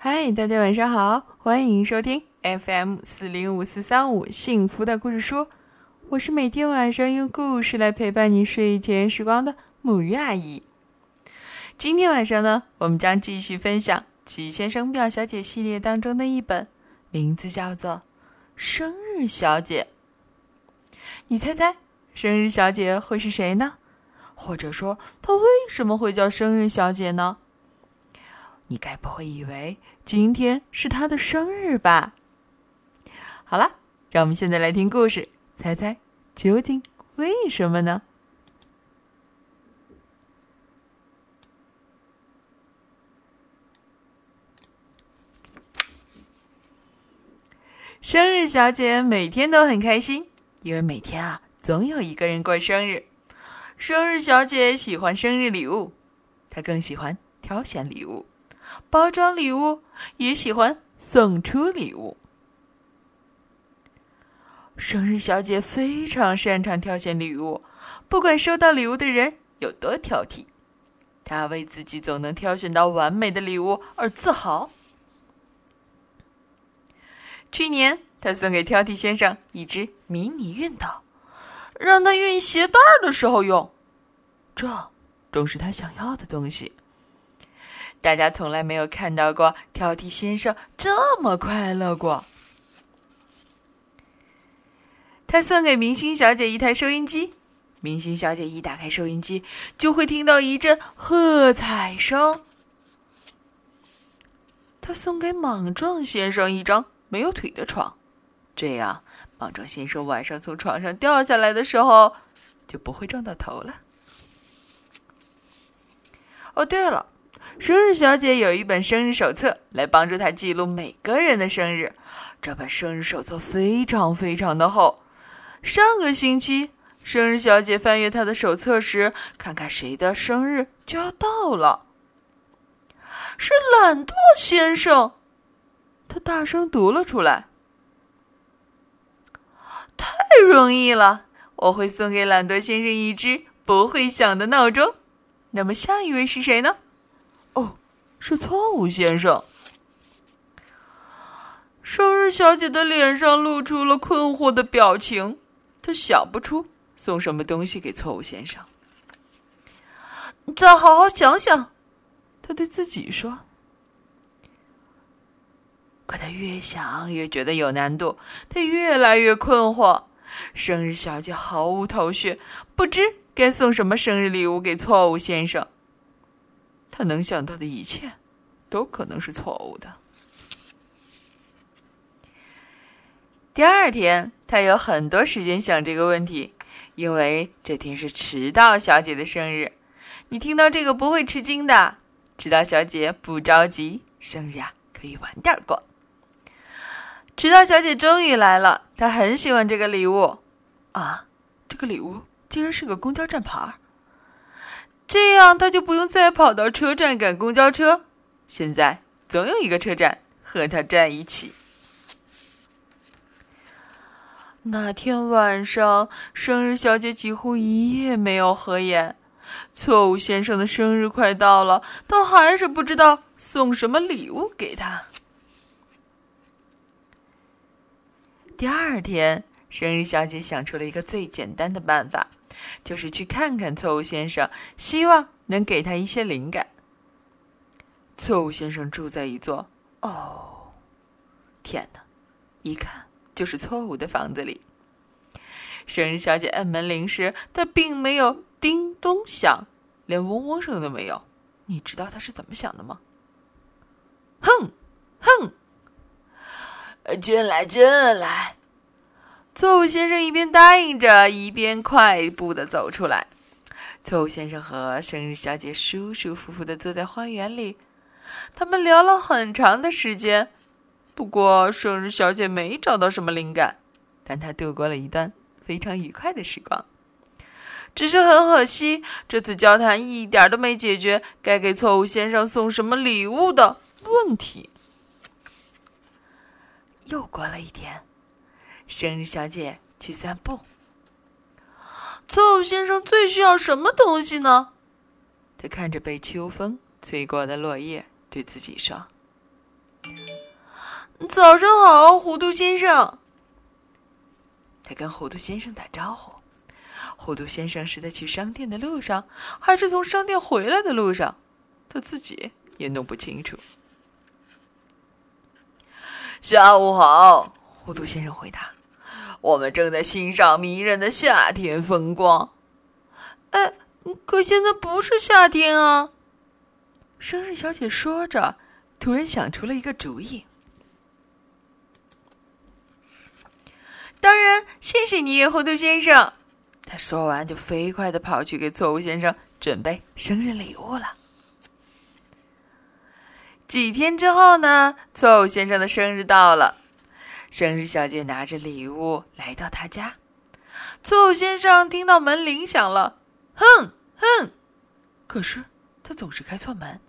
嗨，大家晚上好，欢迎收听 FM 四零五四三五幸福的故事书。我是每天晚上用故事来陪伴你睡前时光的母鱼阿姨。今天晚上呢，我们将继续分享《奇先生妙小姐》系列当中的一本，名字叫做《生日小姐》。你猜猜，生日小姐会是谁呢？或者说，她为什么会叫生日小姐呢？你该不会以为今天是他的生日吧？好了，让我们现在来听故事。猜猜究竟为什么呢？生日小姐每天都很开心，因为每天啊总有一个人过生日。生日小姐喜欢生日礼物，她更喜欢挑选礼物、包装礼物，也喜欢送出礼物。生日小姐非常擅长挑选礼物，不管收到礼物的人有多挑剔，她为自己总能挑选到完美的礼物而自豪。去年，她送给挑剔先生一只迷你熨斗，让他熨鞋带儿的时候用。这正是他想要的东西。大家从来没有看到过挑剔先生这么快乐过。他送给明星小姐一台收音机，明星小姐一打开收音机，就会听到一阵喝彩声。他送给莽撞先生一张没有腿的床，这样莽撞先生晚上从床上掉下来的时候就不会撞到头了。哦，对了，生日小姐有一本生日手册来帮助她记录每个人的生日，这本生日手册非常非常的厚。上个星期，生日小姐翻阅她的手册时，看看谁的生日就要到了。是懒惰先生，她大声读了出来。太容易了，我会送给懒惰先生一只不会响的闹钟。那么下一位是谁呢？哦，是错误先生。生日小姐的脸上露出了困惑的表情。她想不出送什么东西给错误先生。再好好想想，他对自己说。可他越想越觉得有难度，他越来越困惑。生日小姐毫无头绪，不知该送什么生日礼物给错误先生。他能想到的一切，都可能是错误的。第二天。他有很多时间想这个问题，因为这天是迟到小姐的生日。你听到这个不会吃惊的，迟到小姐不着急，生日啊可以晚点过。迟到小姐终于来了，她很喜欢这个礼物啊！这个礼物竟然是个公交站牌，这样他就不用再跑到车站赶公交车。现在总有一个车站和他站一起。那天晚上，生日小姐几乎一夜没有合眼。错误先生的生日快到了，她还是不知道送什么礼物给他。第二天，生日小姐想出了一个最简单的办法，就是去看看错误先生，希望能给他一些灵感。错误先生住在一座……哦，天哪！一看。就是错误的房子里。生日小姐按门铃时，她并没有叮咚响，连嗡嗡声都没有。你知道她是怎么想的吗？哼，哼！进来，进来！错误先生一边答应着，一边快步的走出来。错误先生和生日小姐舒舒服服的坐在花园里，他们聊了很长的时间。不过，生日小姐没找到什么灵感，但她度过了一段非常愉快的时光。只是很可惜，这次交谈一点都没解决该给错误先生送什么礼物的问题。又过了一天，生日小姐去散步。错误先生最需要什么东西呢？他看着被秋风吹过的落叶，对自己说。早上好，糊涂先生。他跟糊涂先生打招呼。糊涂先生是在去商店的路上，还是从商店回来的路上？他自己也弄不清楚。下午好，糊涂先生回答。我们正在欣赏迷人的夏天风光。哎，可现在不是夏天啊！生日小姐说着，突然想出了一个主意。当然，谢谢你，糊涂先生。他说完，就飞快的跑去给错误先生准备生日礼物了。几天之后呢，错误先生的生日到了，生日小姐拿着礼物来到他家。错误先生听到门铃响了，哼哼，可是他总是开错门。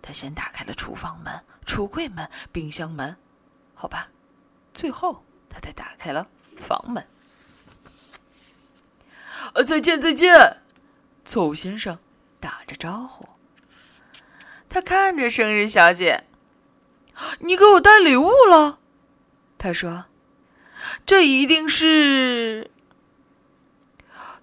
他先打开了厨房门、橱柜门、冰箱门，好吧，最后他才打开了房门。呃，再见，再见，错误先生打着招呼。他看着生日小姐，你给我带礼物了，他说：“这一定是……”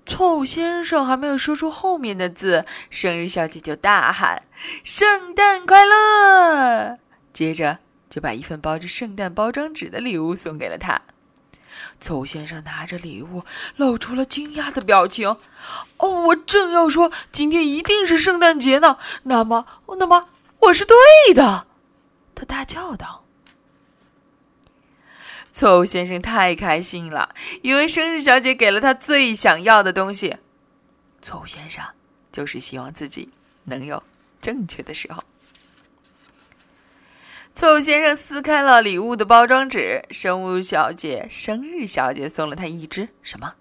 错误先生还没有说出后面的字，生日小姐就大喊：“圣诞快乐！”接着就把一份包着圣诞包装纸的礼物送给了他。错误先生拿着礼物，露出了惊讶的表情。“哦，我正要说今天一定是圣诞节呢。那么，那么我是对的。”他大叫道。错误先生太开心了，因为生日小姐给了他最想要的东西。错误先生就是希望自己能有正确的时候。错误先生撕开了礼物的包装纸，生物小姐、生日小姐送了他一只什么？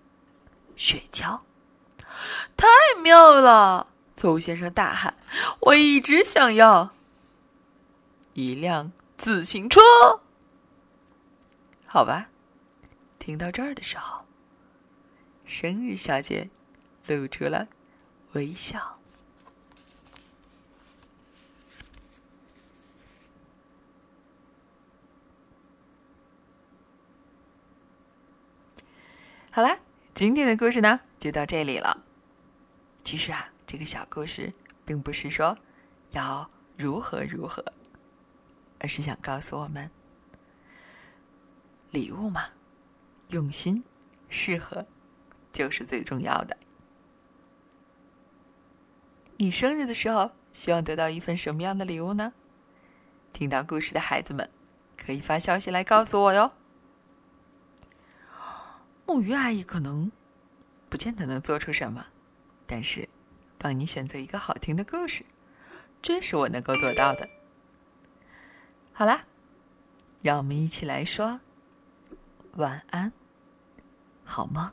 雪橇，太妙了！错误先生大喊：“我一直想要一辆自行车。”好吧，听到这儿的时候，生日小姐露出了微笑。好啦，今天的故事呢就到这里了。其实啊，这个小故事并不是说要如何如何，而是想告诉我们，礼物嘛，用心、适合就是最重要的。你生日的时候希望得到一份什么样的礼物呢？听到故事的孩子们可以发消息来告诉我哟。木鱼阿姨可能不见得能做出什么，但是帮你选择一个好听的故事，这是我能够做到的。好啦，让我们一起来说晚安，好吗。